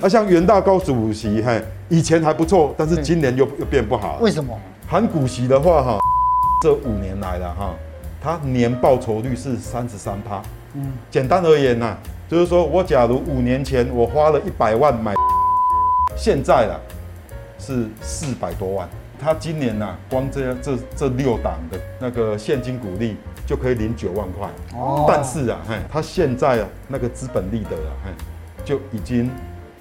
啊，像元大高股息，嘿，以前还不错，但是今年又又变不好。为什么？含股息的话，哈，这五年来了哈，它年报酬率是三十三趴。嗯，简单而言呐，就是说我假如五年前我花了一百万买，现在了是四百多万。他今年呐，光这这这六档的那个现金股利就可以领九万块。哦，但是啊，嘿，他现在啊那个资本利得啊，嘿，就已经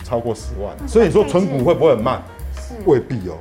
超过十万。所以说存股会不会很慢？是，未必哦。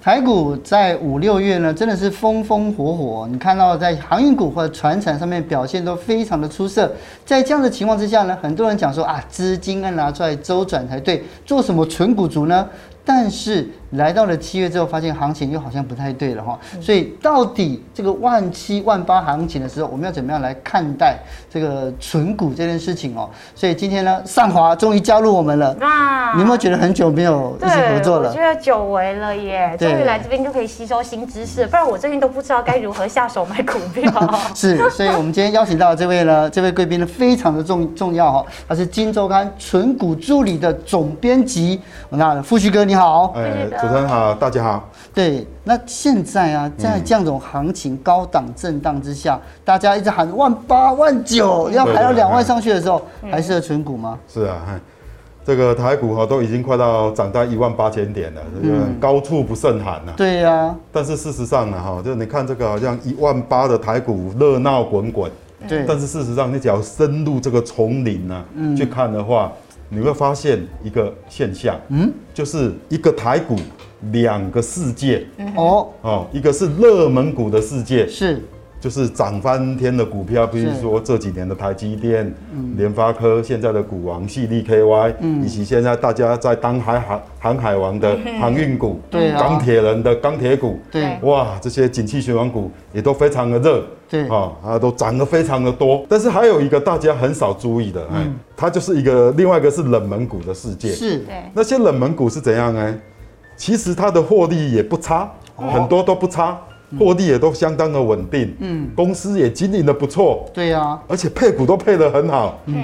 台股在五六月呢，真的是风风火火。你看到在航运股或者船产上面表现都非常的出色。在这样的情况之下呢，很多人讲说啊，资金要拿出来周转才对，做什么纯股族呢？但是来到了七月之后，发现行情又好像不太对了哈。所以到底这个万七万八行情的时候，我们要怎么样来看待这个存股这件事情哦？所以今天呢，上华终于加入我们了。哇！你有没有觉得很久没有一起合作了？我觉得久违了耶，终于来这边就可以吸收新知识，不然我最近都不知道该如何下手买股票。是，所以我们今天邀请到的这位呢，这位贵宾呢非常的重重要哈，他是《金周刊》存股助理的总编辑，我们的富旭哥。你好，哎，主持人好，大家好。对，那现在啊，在这样种行情高档震荡之下，大家一直喊万八万九，要还要两万上去的时候，还适合存股吗？是啊，这个台股哈都已经快到涨到一万八千点了，这个高处不胜寒呐。对呀。但是事实上呢，哈，就你看这个好像一万八的台股热闹滚滚，对。但是事实上，你只要深入这个丛林呢，去看的话。你会发现一个现象，嗯，就是一个台股两个世界，哦。哦，一个是热门股的世界，是，就是涨翻天的股票，比如说这几年的台积电、联发科，现在的股王系力 KY，以及现在大家在当海航航海王的航运股，对，钢铁人的钢铁股，对，哇，这些景气循环股也都非常的热。对。啊，啊，都涨得非常的多，但是还有一个大家很少注意的，嗯，它就是一个另外一个是冷门股的世界，是，对，那些冷门股是怎样呢？其实它的获利也不差，哦、很多都不差，获利也都相当的稳定，嗯，公司也经营的不错，对呀、啊，而且配股都配得很好，嗯，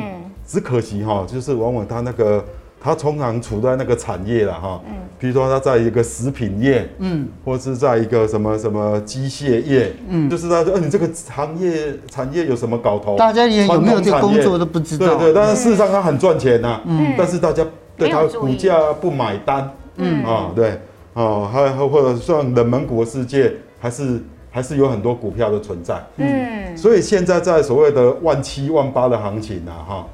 只可惜哈，就是往往它那个。它通常处在那个产业了哈，嗯，比如说它在一个食品业，嗯，或是在一个什么什么机械业，嗯，就是他说，呃，你这个行业产业有什么搞头？大家连有没有这个工作都不知道。对对，但是事实上它很赚钱呐，嗯，但是大家对它股价不买单，嗯。啊，对，哦，还或者算冷门股的世界，还是还是有很多股票的存在，嗯，所以现在在所谓的万七万八的行情啊，哈。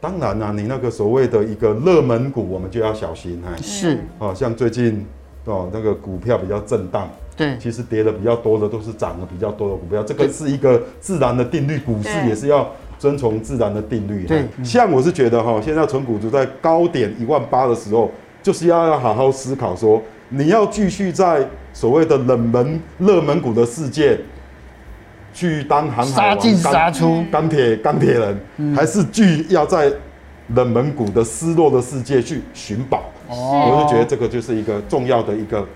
当然啦、啊，你那个所谓的一个热门股，我们就要小心哎。是，哦，像最近哦那个股票比较震荡，对，其实跌的比较多的都是涨的比较多的股票，这个是一个自然的定律，股市也是要遵从自然的定律。对，像我是觉得哈，现在存股族在高点一万八的时候，就是要要好好思考说，你要继续在所谓的冷门热门股的世界。去当航海王，杀进杀出，钢铁钢铁人，嗯、还是去要在冷门股的失落的世界去寻宝？哦，我就觉得这个就是一个重要的一个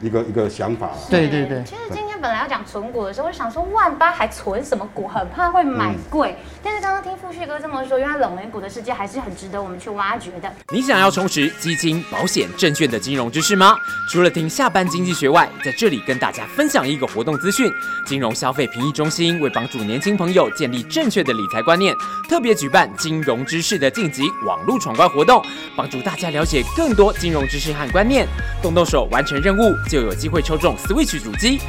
一个一个想法。对对对，其实今天。本来要讲存股的时候，我就想说万八还存什么股，很怕会买贵。嗯、但是刚刚听富旭哥这么说，原来冷门股的世界还是很值得我们去挖掘的。你想要充实基金、保险、证券的金融知识吗？除了听下班经济学外，在这里跟大家分享一个活动资讯：金融消费评议中心为帮助年轻朋友建立正确的理财观念，特别举办金融知识的晋级网络闯关活动，帮助大家了解更多金融知识和观念。动动手完成任务，就有机会抽中 Switch 主机、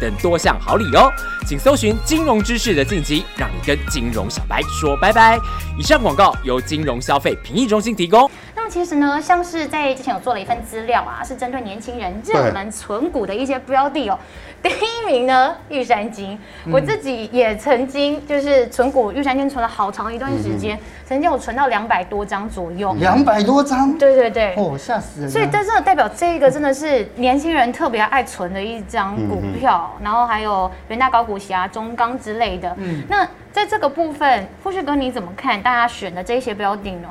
等多项好礼哦，请搜寻金融知识的晋级，让你跟金融小白说拜拜。以上广告由金融消费评议中心提供。那其实呢，像是在之前有做了一份资料啊，是针对年轻人热门存股的一些标的哦。第一名呢，玉山金，我自己也曾经就是存股玉山金存了好长一段时间，曾经我存到两百多张左右。两百多张？对对对。哦，吓死人！所以这真的代表这个真的是年轻人特别爱存的一张股票，然后还有元大高股息啊、中钢之类的。嗯。那在这个部分，富士哥你怎么看大家选的这些标的呢？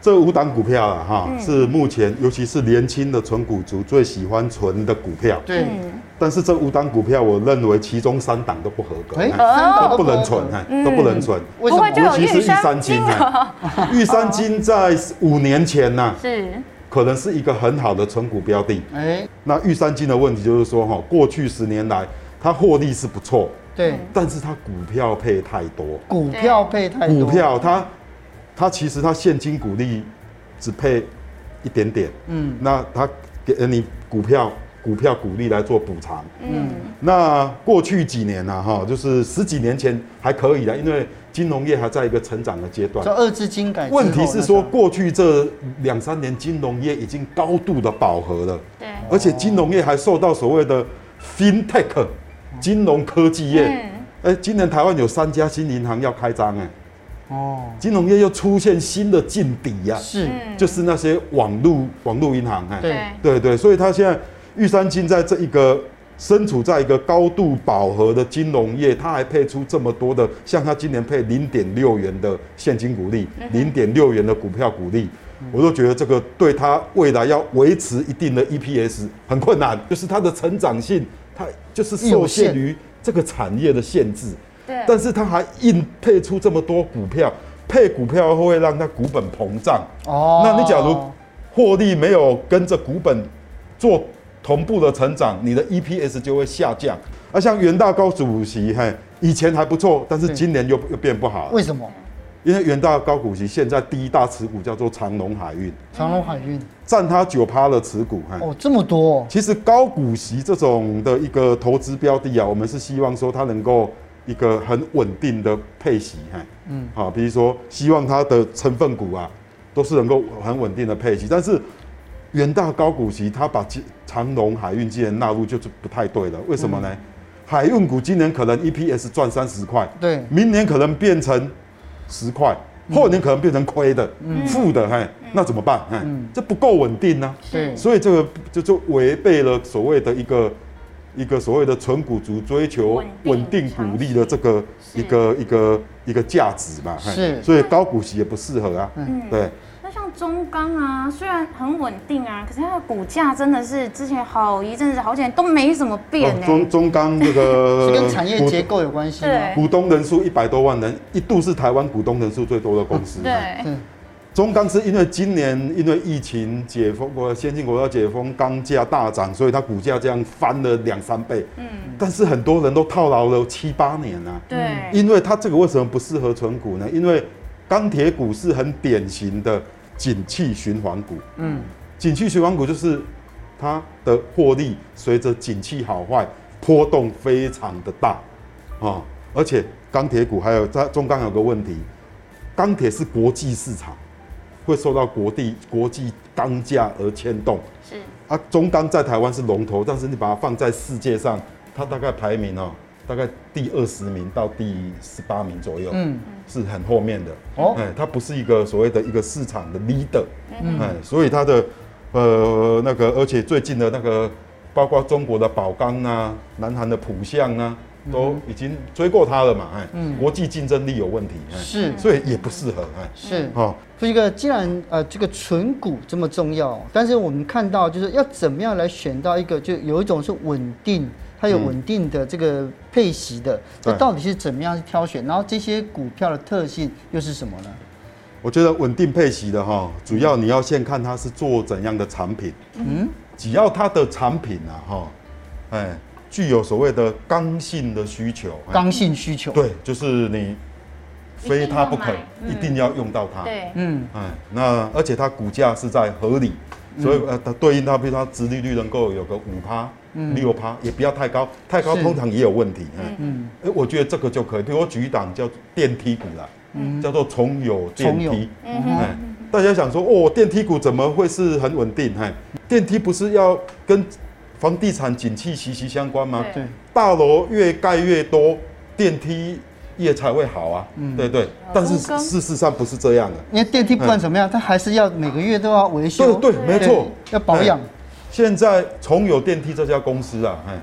这五档股票啊，哈，是目前尤其是年轻的存股族最喜欢存的股票。对。但是这五档股票，我认为其中三档都不合格，哎都不能存，都不能存。为什么？尤其是玉山金啊，玉山金在五年前呢，是。可能是一个很好的存股标的。哎，那玉山金的问题就是说，哈，过去十年来它获利是不错，对，但是它股票配太多，股票配太多，股票它它其实它现金股利只配一点点，嗯，那它给你股票。股票股利来做补偿，嗯，那过去几年呢，哈，就是十几年前还可以的，因为金融业还在一个成长的阶段。这二次金改。问题是说，过去这两三年金融业已经高度的饱和了，对，而且金融业还受到所谓的 FinTech 金融科技业，哎，今年台湾有三家新银行要开张，哎，哦，金融业又出现新的劲敌呀，是，就是那些网路网路银行，哎，对。对对，所以他现在。玉山金在这一个身处在一个高度饱和的金融业，它还配出这么多的，像它今年配零点六元的现金股利，零点六元的股票股利，我都觉得这个对它未来要维持一定的 EPS 很困难，就是它的成长性，它就是受限于这个产业的限制。对，但是它还硬配出这么多股票，配股票会让它股本膨胀。哦，那你假如获利没有跟着股本做。同步的成长，你的 EPS 就会下降。而像元大高股息，嘿，以前还不错，但是今年又又变不好。为什么？因为元大高股息现在第一大持股叫做长隆海运，长隆海运占它九趴的持股。哦，这么多。其实高股息这种的一个投资标的啊，我们是希望说它能够一个很稳定的配息，嘿，嗯，好，比如说希望它的成分股啊，都是能够很稳定的配息，但是。元大高股息，他把长隆海运既然纳入，就是不太对了。为什么呢？嗯、海运股今年可能 EPS 赚三十块，对，明年可能变成十块，后年可能变成亏的、负、嗯、的，嘿，那怎么办？嘿，嗯、这不够稳定呢、啊。对，所以这个就就违背了所谓的一个一个所谓的纯股族追求稳定股利的这个一个一个一个价值嘛。是，所以高股息也不适合啊。嗯，对。像中钢啊，虽然很稳定啊，可是它的股价真的是之前好一阵子、好几年都没怎么变呢、欸。中中钢这个 是跟产业结构有关系吗？股东人数一百多万人，一度是台湾股东人数最多的公司。对，中钢是因为今年因为疫情解封，国先进国家解封，钢价大涨，所以它股价这样翻了两三倍。嗯，但是很多人都套牢了七八年啊。对，因为它这个为什么不适合存股呢？因为钢铁股是很典型的。景气循环股，嗯，景气循环股就是它的获利随着景气好坏波动非常的大，啊，而且钢铁股还有在中钢有个问题，钢铁是国际市场，会受到国地国际钢价而牵动，是。啊，中钢在台湾是龙头，但是你把它放在世界上，它大概排名哦。大概第二十名到第十八名左右，嗯，是很后面的。哦，哎，它不是一个所谓的一个市场的 leader，嗯，哎，所以它的呃那个，而且最近的那个，包括中国的宝钢啊，南韩的浦项啊，都已经追过它了嘛，哎，嗯，国际竞争力有问题，是，所以也不适合，哎，是，哦，这个，既然呃这个存股这么重要，但是我们看到就是要怎么样来选到一个，就有一种是稳定。它有稳定的这个配息的，这到底是怎么样去挑选？然后这些股票的特性又是什么呢？我觉得稳定配息的哈，主要你要先看它是做怎样的产品。嗯，只要它的产品啊哈，哎，具有所谓的刚性的需求。刚性需求。对，就是你非它不可，一定要用到它。对，嗯，哎，那而且它股价是在合理，所以呃，它对应它，比如它殖利率能够有个五趴。六趴也不要太高，太高通常也有问题。嗯，哎，我觉得这个就可以。比如我举一档叫电梯股啦，嗯，叫做重有电梯。嗯哼，大家想说哦，电梯股怎么会是很稳定？哎，电梯不是要跟房地产景气息息相关吗？对，大楼越盖越多，电梯业才会好啊。嗯，对对。但是事实上不是这样的，因为电梯不管怎么样，它还是要每个月都要维修。对对，没错，要保养。现在崇友电梯这家公司啊，哎，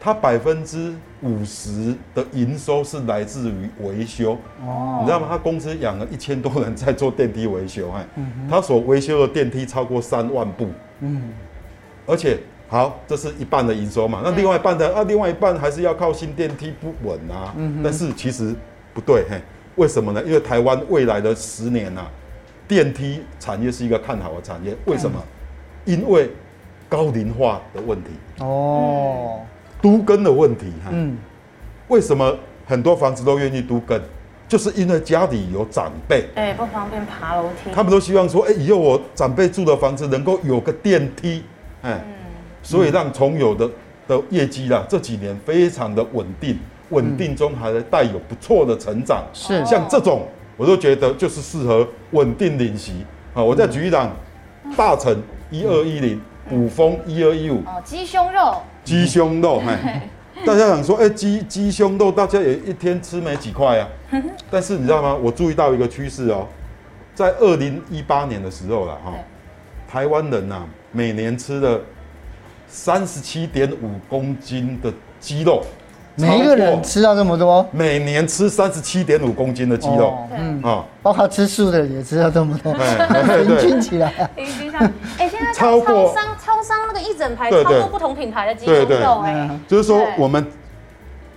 它百分之五十的营收是来自于维修。哦，你知道吗？他公司养了一千多人在做电梯维修，哎，他所维修的电梯超过三万部。嗯，而且好，这是一半的营收嘛。那另外一半的啊，另外一半还是要靠新电梯不稳啊。嗯。但是其实不对，嘿，为什么呢？因为台湾未来的十年呐、啊，电梯产业是一个看好的产业。为什么？嗯、因为高龄化的问题。哦。都更的问题，嗯。为什么很多房子都愿意都更？就是因为家里有长辈，哎，不方便爬楼梯。他们都希望说，哎，以后我长辈住的房子能够有个电梯，哎，所以让重友的的业绩啦，这几年非常的稳定，稳定中还带有不错的成长。是，像这种，我都觉得就是适合稳定领息啊。我再举一档，大成一二一零，卜蜂一二一五，哦，鸡胸肉，鸡胸肉，哎。大家想说，哎，鸡鸡胸肉，大家也一天吃没几块啊。但是你知道吗？我注意到一个趋势哦，在二零一八年的时候了哈，台湾人呐，每年吃了三十七点五公斤的鸡肉。每一个人吃到这么多？每年吃三十七点五公斤的鸡肉，嗯。啊，包括吃素的也吃到这么多，平均起来，平均下，哎，现在超过超商超商那个一整排超过不同品牌的鸡胸肉，哎，就是说我们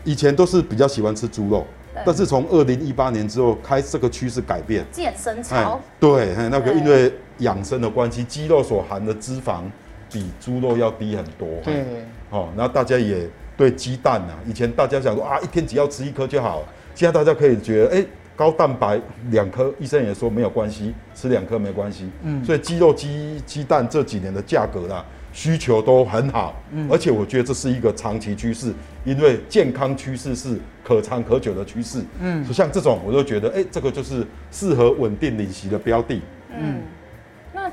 以前都是比较喜欢吃猪肉，但是从二零一八年之后，开这个趋势改变，健身操，对，那个因为养生的关系，鸡肉所含的脂肪比猪肉要低很多，对，哦，然后大家也。对鸡蛋啊，以前大家想说啊，一天只要吃一颗就好。现在大家可以觉得，哎，高蛋白两颗，医生也说没有关系，吃两颗没关系。嗯，所以鸡肉、鸡鸡蛋这几年的价格啦，需求都很好。嗯，而且我觉得这是一个长期趋势，因为健康趋势是可长可久的趋势。嗯，所以像这种，我就觉得，哎，这个就是适合稳定领息的标的。嗯。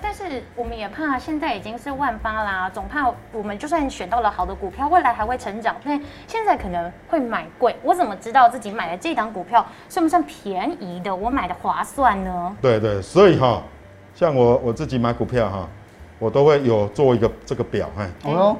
但是我们也怕，现在已经是万八啦，总怕我们就算选到了好的股票，未来还会成长，那现在可能会买贵。我怎么知道自己买的这档股票算不算便宜的？我买的划算呢？对对，所以哈，像我我自己买股票哈，我都会有做一个这个表，哎，哦，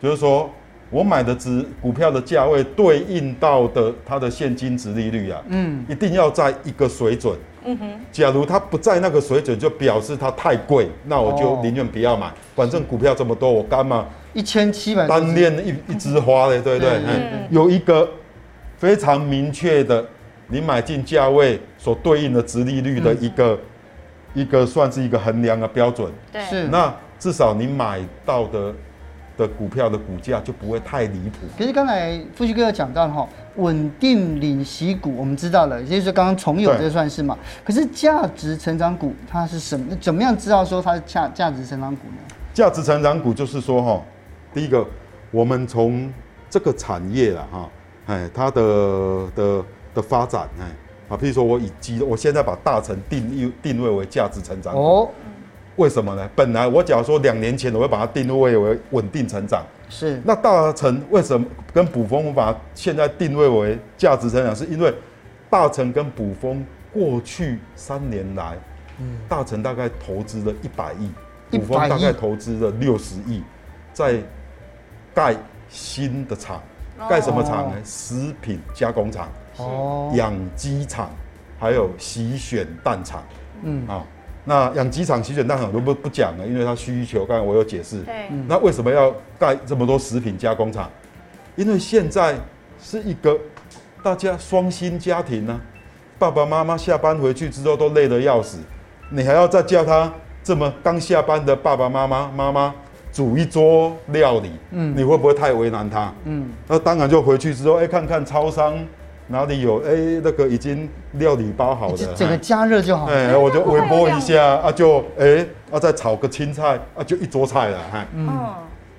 就是说我买的值股票的价位对应到的它的现金值利率啊，嗯，一定要在一个水准。嗯哼，假如它不在那个水准，就表示它太贵，那我就宁愿不要买。反正股票这么多，我干嘛？一千七百单恋一一枝花嘞，对不对？嗯有一个非常明确的，你买进价位所对应的殖利率的一个一个算是一个衡量的标准。对，是。那至少你买到的。的股票的股价就不会太离谱。可是刚才富旭哥有讲到哈，稳定领息股我们知道了，也就是刚刚重有这算是嘛。可是价值成长股它是什么？怎么样知道说它是价价值成长股呢？价值成长股就是说哈，第一个我们从这个产业了哈，哎，它的的的发展哎啊，譬如说我以基，我现在把大成定义定位为价值成长股。哦为什么呢？本来我假如说两年前我会把它定位为稳定成长，是。那大成为什么跟卜蜂我把它现在定位为价值成长？是因为大成跟卜蜂过去三年来，嗯，大成大概投资了一百亿，卜蜂大概投资了六十亿，在盖新的厂，盖什么厂呢？食品加工厂，哦，养鸡场，还有洗选蛋厂，嗯啊。那养鸡场、洗选蛋很多不不讲了，因为它需求，刚才我有解释。对。那为什么要盖这么多食品加工厂？因为现在是一个大家双薪家庭呢、啊，爸爸妈妈下班回去之后都累得要死，你还要再叫他这么刚下班的爸爸妈妈妈妈煮一桌料理，嗯，你会不会太为难他？嗯。那当然就回去之后，哎、欸，看看超商。哪里有？哎、欸，那个已经料理包好的，整个加热就好。哎、欸，我就微波一下啊，就哎，欸、啊再炒个青菜啊，就一桌菜了。哈，嗯，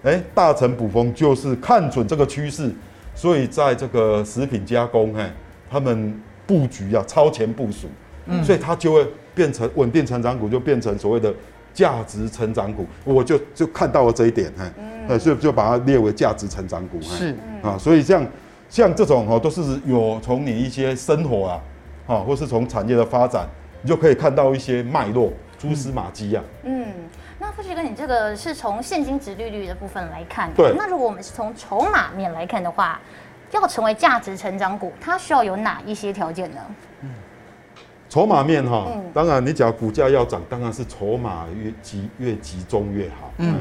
哎、欸，大成补风就是看准这个趋势，所以在这个食品加工，哎，他们布局啊超前部署，嗯，所以它就会变成稳定成长股，就变成所谓的价值成长股。我就就看到了这一点，嘿，嗯，所以就把它列为价值成长股。是，啊，所以这样。像这种哦，都是有从你一些生活啊，哈，或是从产业的发展，你就可以看到一些脉络、蛛丝马迹呀。嗯，那富旭哥，你这个是从现金值利率的部分来看，对。那如果我们是从筹码面来看的话，要成为价值成长股，它需要有哪一些条件呢？嗯，筹码面哈，当然你只要股价要涨，当然是筹码越集越集中越好。嗯，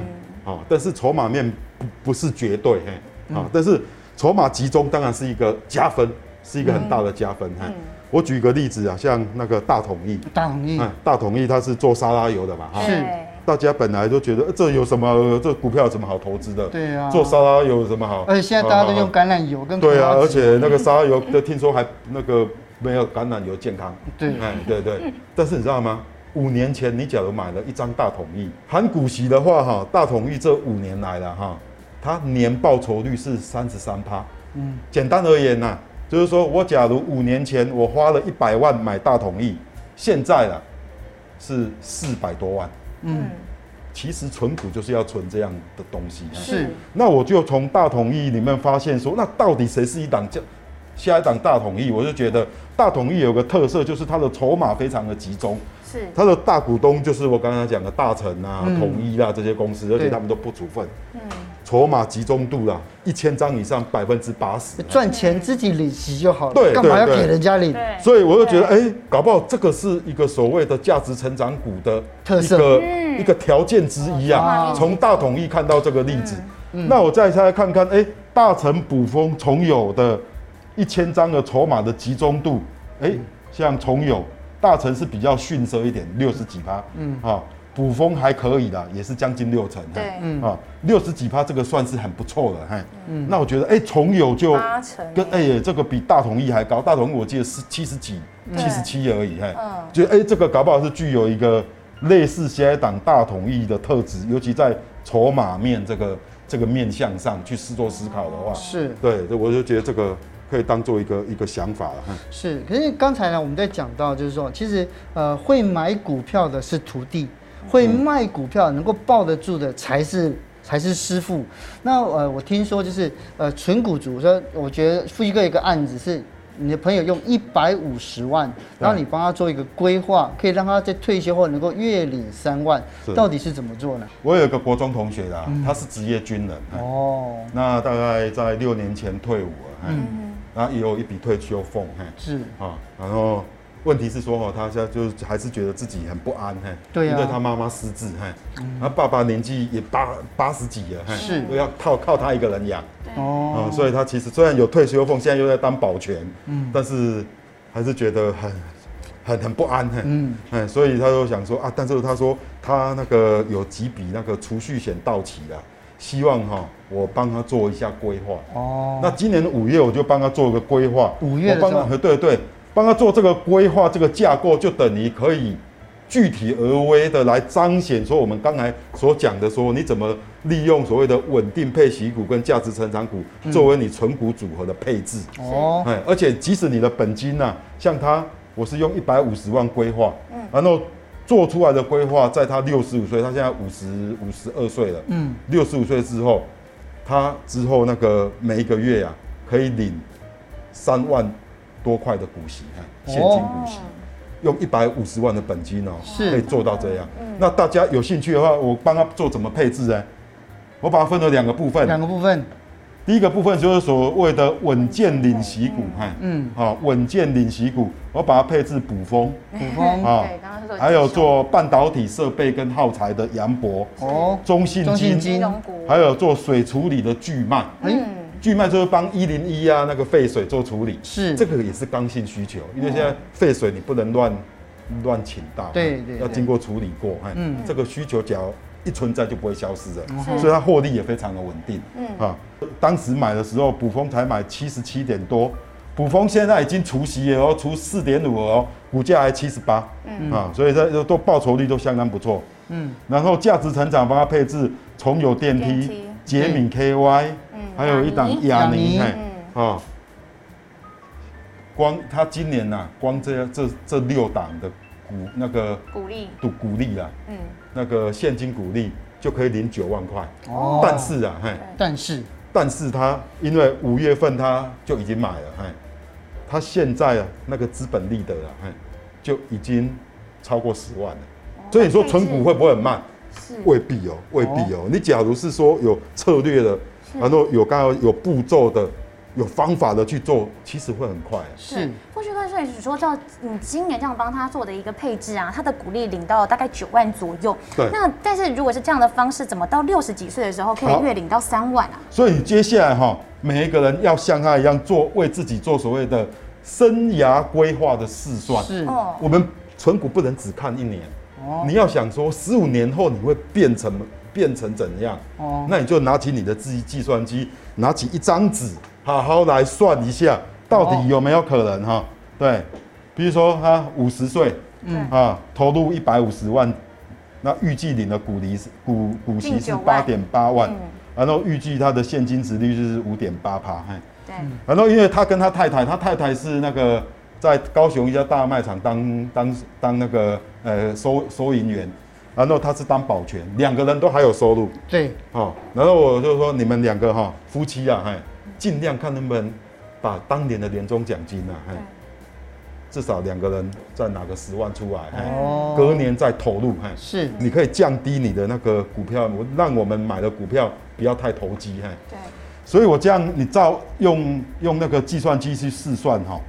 啊，但是筹码面不不是绝对，嘿，啊，但是筹码集中当然是一个加分，是一个很大的加分，嘿。我举个例子啊，像那个大统一，大统一，大统一它是做沙拉油的嘛，哈，是。大家本来都觉得这有什么，这股票有什么好投资的？对啊，做沙拉油有什么好？而且现在大家都用橄榄油跟对啊，而且那个沙拉油的听说还那个没有橄榄油健康。对，哎，对对。但是你知道吗？五年前你假如买了一张大统一，含股息的话，哈，大统一这五年来了哈，它年报酬率是三十三趴。嗯，简单而言呐，就是说我假如五年前我花了一百万买大统一，现在了是四百多万。嗯，其实存股就是要存这样的东西。是，那我就从大统一里面发现说，那到底谁是一档叫下一档大统一？我就觉得大统一有个特色，就是它的筹码非常的集中。是，它的大股东就是我刚刚讲的大成啊、统一啊这些公司，而且他们都不处分。嗯。筹码集中度啦，一千张以上百分之八十，赚钱自己领息就好了，对，干嘛要给人家领？所以我就觉得，哎、欸，搞不好这个是一个所谓的价值成长股的特色，一个条件之一啊。从大统一看到这个例子，嗯、那我再再来看看，哎、欸，大成补风重有的一千张的筹码的集中度，哎、欸，像重友大成是比较逊色一点，六十几趴，嗯，好。补风还可以的，也是将近六成。对，嗯啊，六十几趴，这个算是很不错的，嘿。嗯，那我觉得，哎，重友就跟哎，这个比大统一还高。大统一我记得是七十几，七十七而已，嘿。嗯，觉得哎，这个搞不好是具有一个类似下一档大统一的特质，尤其在筹码面这个这个面向上去试做思考的话，是对，我就觉得这个可以当做一个一个想法了。是，可是刚才呢，我们在讲到就是说，其实呃，会买股票的是徒弟。会卖股票能够抱得住的才是才是师傅。那呃，我听说就是呃，纯股族说，我觉得富一哥一个案子是你的朋友用一百五十万，然后你帮他做一个规划，可以让他在退休后能够月领三万，到底是怎么做呢？我有一个国中同学啦，他是职业军人哦，那大概在六年前退伍了，嗯，然后也有一笔退休俸，是。啊，然后。问题是说哈，他现在就是还是觉得自己很不安，嘿，对，因为他妈妈失智，嘿，他爸爸年纪也八八十几了，嘿，是，要靠靠他一个人养，哦，所以他其实虽然有退休俸，现在又在当保全，嗯，但是还是觉得很很很不安，嘿，嗯，所以他就想说啊，但是他说他那个有几笔那个储蓄险到期了，希望哈我帮他做一下规划，哦，那今年五月我就帮他做个规划，五月我帮他，对对。帮他做这个规划，这个架构就等于可以具体而微的来彰显说我们刚才所讲的说你怎么利用所谓的稳定配息股跟价值成长股作为你存股组合的配置。哦，哎，而且即使你的本金呐，像他，我是用一百五十万规划，嗯，然后做出来的规划，在他六十五岁，他现在五十五十二岁了，嗯，六十五岁之后，他之后那个每一个月啊，可以领三万。多块的股息，现金股息，用一百五十万的本金哦，是可以做到这样。那大家有兴趣的话，我帮他做怎么配置呢？我把它分了两个部分。两个部分，第一个部分就是所谓的稳健领息股，哈，嗯，好，稳健领息股，我把它配置补风，补风。啊，还有做半导体设备跟耗材的扬博，哦，中信金，还有做水处理的巨迈，嗯。巨迈就是帮一零一啊那个废水做处理，是。这个也是刚性需求，因为现在废水你不能乱乱倾倒，对对，要经过处理过，嗯，这个需求只要一存在就不会消失的，所以它获利也非常的稳定，嗯。啊，当时买的时候补丰才买七十七点多，补丰现在已经除息了哦，除四点五哦，股价还七十八，嗯。啊，所以这都报酬率都相当不错，嗯，然后价值成长帮它配置重有电梯、杰敏 KY 嗯。还有一档亚尼。嗯，啊，光他今年呐，光这这这六档的股那个股利，股股利啊，嗯，那个现金股利就可以领九万块。哦，但是啊，嘿，但是，但是他因为五月份他就已经买了，嘿，他现在啊那个资本利得啊，嘿，就已经超过十万了。所以你说存股会不会很慢？是，未必哦，未必哦。你假如是说有策略的。然后有刚刚有步骤的，有方法的去做，其实会很快。是，或许所以说照你今年这样帮他做的一个配置啊，他的股利领到大概九万左右。对。那但是如果是这样的方式，怎么到六十几岁的时候可以月领到三万啊？所以接下来哈，每一个人要像他一样做，为自己做所谓的生涯规划的试算。是。哦。我们存股不能只看一年。哦。你要想说十五年后你会变成变成怎样？哦。那你就拿起你的自己计算机，拿起一张纸，好好来算一下。到底有没有可能哈？对，比如说他五十岁，嗯。啊，投入一百五十万，那预计领的股利是股股息是八点八万，然后预计他的现金值率就是五点八趴，嘿，对，然后因为他跟他太太，他太太是那个在高雄一家大卖场当当当那个呃收收银员，然后他是当保全，两个人都还有收入，对，哦，然后我就说你们两个哈夫妻啊，嘿，尽量看能不能。把当年的年终奖金啊，至少两个人再拿个十万出来，哦，隔年再投入，是，你可以降低你的那个股票，我让我们买的股票不要太投机，对，所以我这样，你照用用那个计算机去试算哈，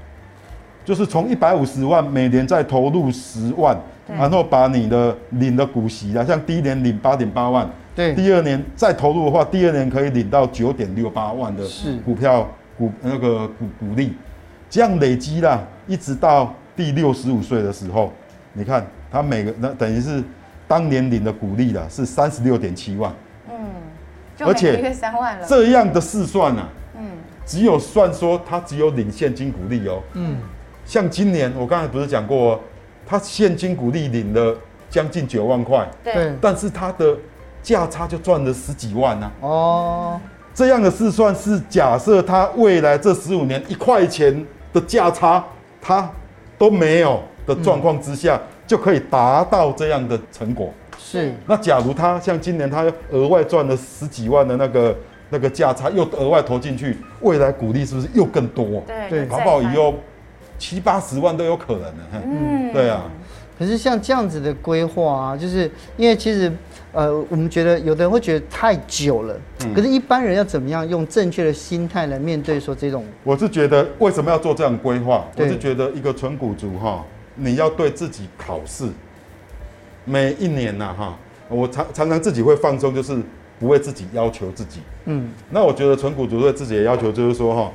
就是从一百五十万每年再投入十万，然后把你的领的股息啊，像第一年领八点八万，对，第二年再投入的话，第二年可以领到九点六八万的股票。股那个股股利，这样累积啦，一直到第六十五岁的时候，你看他每个那等于是当年领的股利啦，是三十六点七万，嗯，就每个月三万了。这样的试算啊，嗯，只有算说他只有领现金股利哦，嗯，像今年我刚才不是讲过，他现金股利领了将近九万块，对，但是他的价差就赚了十几万呢，啊，哦。这样的试算是假设他未来这十五年一块钱的价差他都没有的状况之下，就可以达到这样的成果。是。那假如他像今年他额外赚了十几万的那个那个价差，又额外投进去，未来股利是不是又更多？对对。搞不好以后七八十万都有可能的。嗯。对啊。可是像这样子的规划啊，就是因为其实。呃，我们觉得有的人会觉得太久了，嗯、可是一般人要怎么样用正确的心态来面对说这种？我是觉得为什么要做这样规划？我是觉得一个纯股族哈，你要对自己考试，每一年呐、啊、哈，我常常常自己会放松，就是不为自己要求自己。嗯，那我觉得纯股族对自己的要求就是说哈，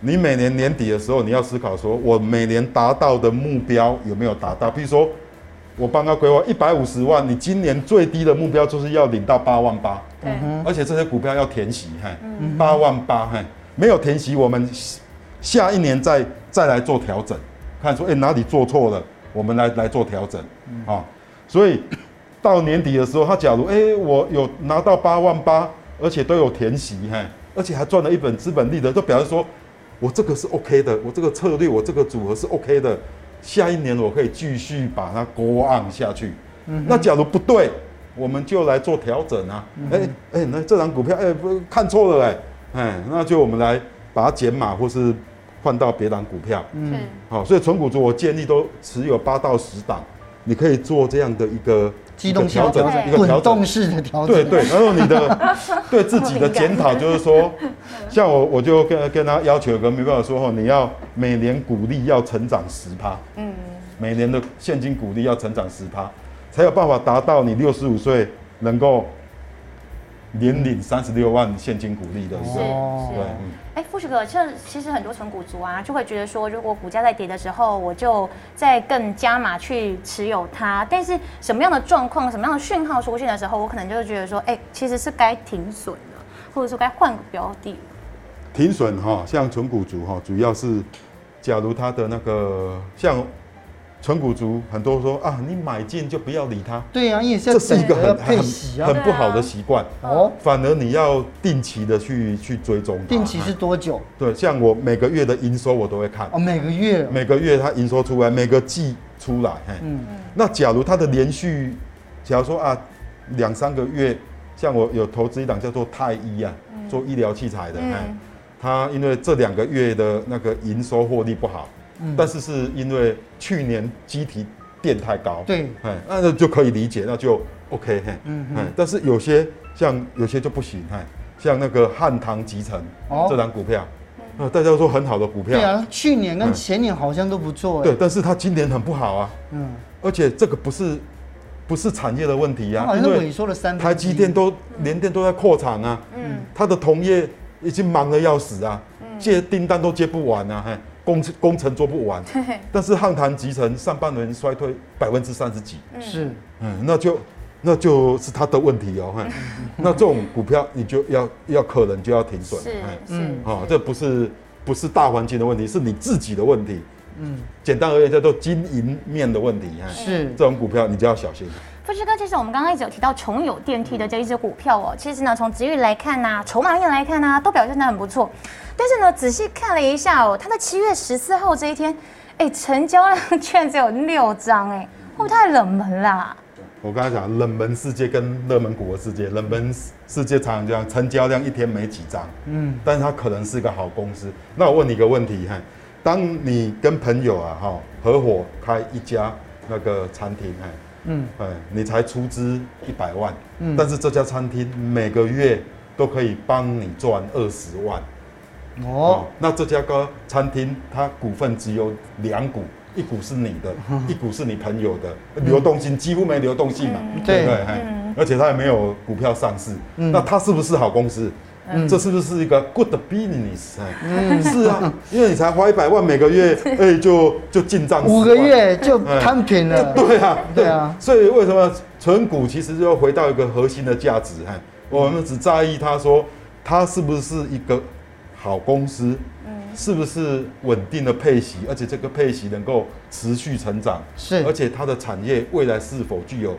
你每年年底的时候你要思考说，我每年达到的目标有没有达到？比如说。我帮他规划一百五十万，你今年最低的目标就是要领到八万八，对，而且这些股票要填息，嘿，八万八，嘿，没有填息，我们下一年再再来做调整，看说，哎，哪里做错了，我们来来做调整，啊，所以到年底的时候，他假如，哎，我有拿到八万八，而且都有填息，嘿，而且还赚了一本资本利得，就表示说我这个是 OK 的，我这个策略，我这个组合是 OK 的。下一年我可以继续把它 go on 下去。嗯、那假如不对，我们就来做调整啊。哎哎、那这张股票哎、看错了哎、欸欸，那就我们来把它减码或是换到别档股票。嗯，好，所以纯股族我建议都持有八到十档，你可以做这样的一个机动调整，一个调动式的调整。对对，然后你的 对自己的检讨就是说，像我我就跟跟他要求跟没办法说哈，你要每年股利要成长十趴，嗯，每年的现金股利要成长十趴，才有办法达到你六十五岁能够。年领三十六万现金股利的时候，是对，哎、富士哥，这其实很多纯股族啊，就会觉得说，如果股价在跌的时候，我就再更加码去持有它。但是什么样的状况、什么样的讯号出现的时候，我可能就会觉得说，哎、其实是该停损了，或者说该换个标的。停损哈，像纯股族哈，主要是假如他的那个像。存股族很多说啊，你买进就不要理它。对呀、啊，这是一个很很很不好的习惯哦。反而你要定期的去去追踪。定期是多久？对，像我每个月的营收我都会看。哦，每个月。每个月它营收出来，每个季出来。嗯嗯。那假如它的连续，假如说啊，两三个月，像我有投资一档叫做太医啊，做医疗器材的，嗯，它因为这两个月的那个营收获利不好。但是是因为去年机体电太高，对，哎，那就可以理解，那就 OK，嘿，嗯嗯。但是有些像有些就不行，哎，像那个汉唐集成这档股票，啊，大家都说很好的股票。对啊，去年跟前年好像都不错。对，但是它今年很不好啊。嗯。而且这个不是不是产业的问题呀，好像萎缩了三。台积电都联电都在扩产啊。嗯。它的同业已经忙得要死啊，接订单都接不完啊，嘿，工工程做不完。但是汉唐集成上半年衰退百分之三十几。是。嗯，那就。那就是他的问题哦，那这种股票你就要要可能就要停损，嗯，啊，这不是不是大环境的问题，是你自己的问题，嗯，简单而言叫做经营面的问题，是这种股票你就要小心。富士哥，其实我们刚刚一直有提到重友电梯的这一只股票哦，其实呢，从殖利率来看呐、啊，筹码面来看呐、啊，都表现得很不错。但是呢，仔细看了一下哦，它的七月十四号这一天，哎，成交量居然只有六张，哎，会不会太冷门啦？我刚才讲冷门世界跟热门股的世界，冷门世界常常这样，成交量一天没几张，嗯，但是它可能是一个好公司。那我问你一个问题哈，当你跟朋友啊哈合伙开一家那个餐厅，哎，嗯，哎，你才出资一百万，嗯，但是这家餐厅每个月都可以帮你赚二十万，哦，那这家个餐厅它股份只有两股。一股是你的，一股是你朋友的，流动性几乎没流动性嘛，对不对？而且它也没有股票上市，那它是不是好公司？这是不是一个 good business？嗯是啊，因为你才花一百万每个月，哎，就就进账五个月就摊平了。对啊，对啊。所以为什么存股其实就回到一个核心的价值哈？我们只在意它说它是不是一个好公司。是不是稳定的配息，而且这个配息能够持续成长？是，而且它的产业未来是否具有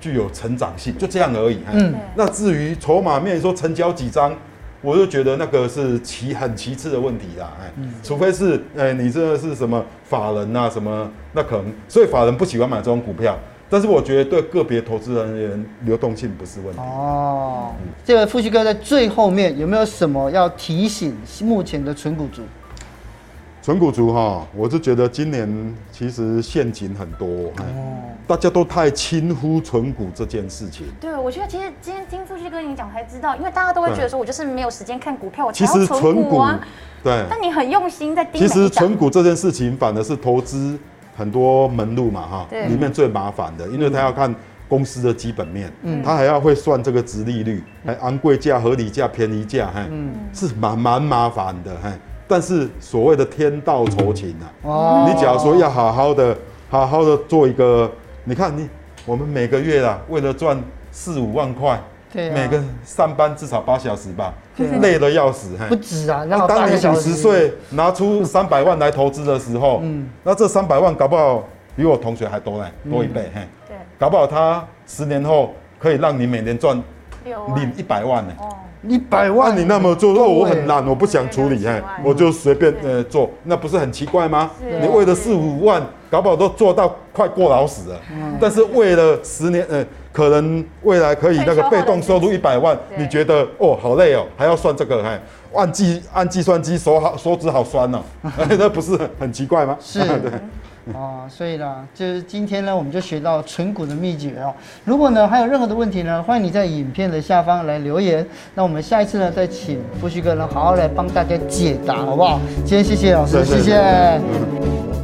具有成长性？就这样而已。嗯，那至于筹码面说成交几张，我就觉得那个是其很其次的问题啦。哎，除非是哎你这是什么法人啊什么，那可能所以法人不喜欢买这种股票。但是我觉得对个别投资人而言，流动性不是问题。哦，这个富旭哥在最后面有没有什么要提醒目前的纯股族？纯股族哈，我是觉得今年其实陷阱很多，哦，大家都太轻忽存股这件事情。对，我觉得其实今天听富旭哥你讲才知道，因为大家都会觉得说我就是没有时间看股票，我才要存股啊。对，但你很用心在盯。其实存股这件事情反而是投资很多门路嘛哈，对。里面最麻烦的，因为他要看公司的基本面，嗯，他还要会算这个值利率，还昂贵价、合理价、便宜价，嗯，是蛮蛮麻烦的，但是所谓的天道酬勤啊，哦，你假如说要好好的、好好的做一个，你看你我们每个月啊，为了赚四五万块，对，每个上班至少八小时吧，累得要死，不止啊。那当你五十岁拿出三百万来投资的时候，嗯，那这三百万搞不好比我同学还多嘞，多一倍，嘿，对，搞不好他十年后可以让你每年赚领一百万呢。一百万，你那么做，说我很懒，我不想处理，哎，我就随便呃做，那不是很奇怪吗？你为了四五万，搞不好都做到快过劳死了。但是为了十年，呃，可能未来可以那个被动收入一百万，你觉得哦好累哦，还要算这个，哎，按计按计算机手好手指好酸哦，那不是很奇怪吗？是。啊，所以呢，就是今天呢，我们就学到存股的秘诀哦。如果呢还有任何的问题呢，欢迎你在影片的下方来留言。那我们下一次呢，再请富旭哥呢好好来帮大家解答，好不好？今天谢谢老师。谢谢。